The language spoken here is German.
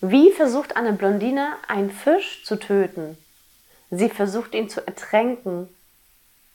Wie versucht eine Blondine einen Fisch zu töten? Sie versucht ihn zu ertränken